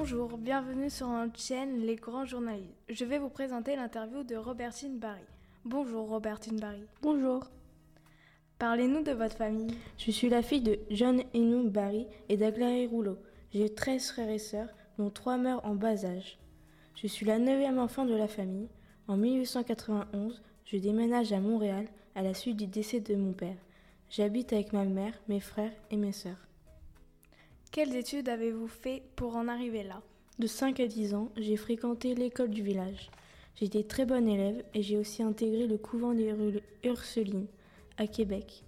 Bonjour, bienvenue sur notre chaîne Les Grands Journalistes. Je vais vous présenter l'interview de Robertine Barry. Bonjour Robertine Barry. Bonjour. Parlez-nous de votre famille. Je suis la fille de John Enou Barry et d'Aglaé Rouleau. J'ai 13 frères et sœurs, dont trois meurent en bas âge. Je suis la neuvième enfant de la famille. En 1891, je déménage à Montréal à la suite du décès de mon père. J'habite avec ma mère, mes frères et mes sœurs. Quelles études avez-vous fait pour en arriver là? De 5 à 10 ans, j'ai fréquenté l'école du village. J'étais très bonne élève et j'ai aussi intégré le couvent des Ursulines à Québec.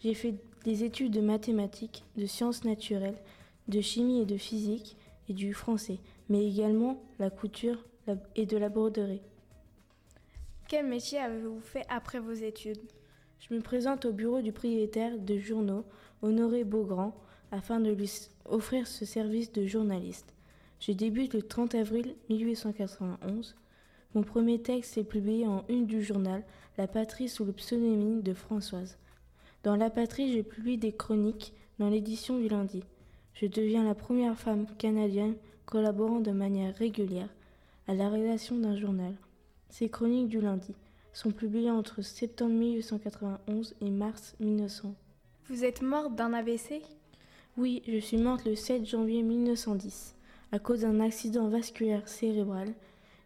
J'ai fait des études de mathématiques, de sciences naturelles, de chimie et de physique et du français, mais également la couture et de la broderie. Quel métier avez-vous fait après vos études? Je me présente au bureau du propriétaire de journaux, Honoré Beaugrand, afin de lui offrir ce service de journaliste. Je débute le 30 avril 1891. Mon premier texte est publié en une du journal La Patrie sous le pseudonyme de Françoise. Dans La Patrie, je publie des chroniques dans l'édition du lundi. Je deviens la première femme canadienne collaborant de manière régulière à la rédaction d'un journal. Ces chroniques du lundi sont publiées entre septembre 1891 et mars 1900. Vous êtes morte d'un AVC oui, je suis morte le 7 janvier 1910 à cause d'un accident vasculaire cérébral.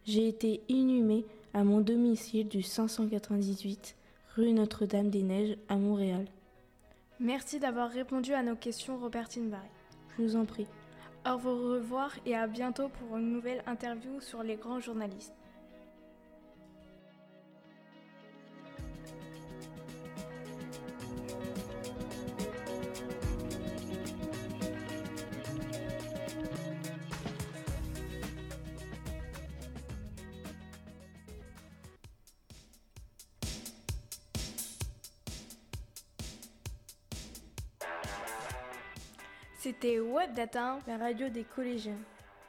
J'ai été inhumée à mon domicile du 598 rue Notre-Dame-des-Neiges à Montréal. Merci d'avoir répondu à nos questions, Robertine Barry. Je vous en prie. Au revoir et à bientôt pour une nouvelle interview sur les grands journalistes. C'était Web Data, la radio des collégiens.